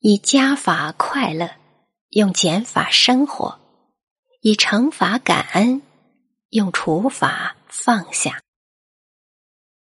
以加法快乐用减法生活以乘法感恩用除法放下。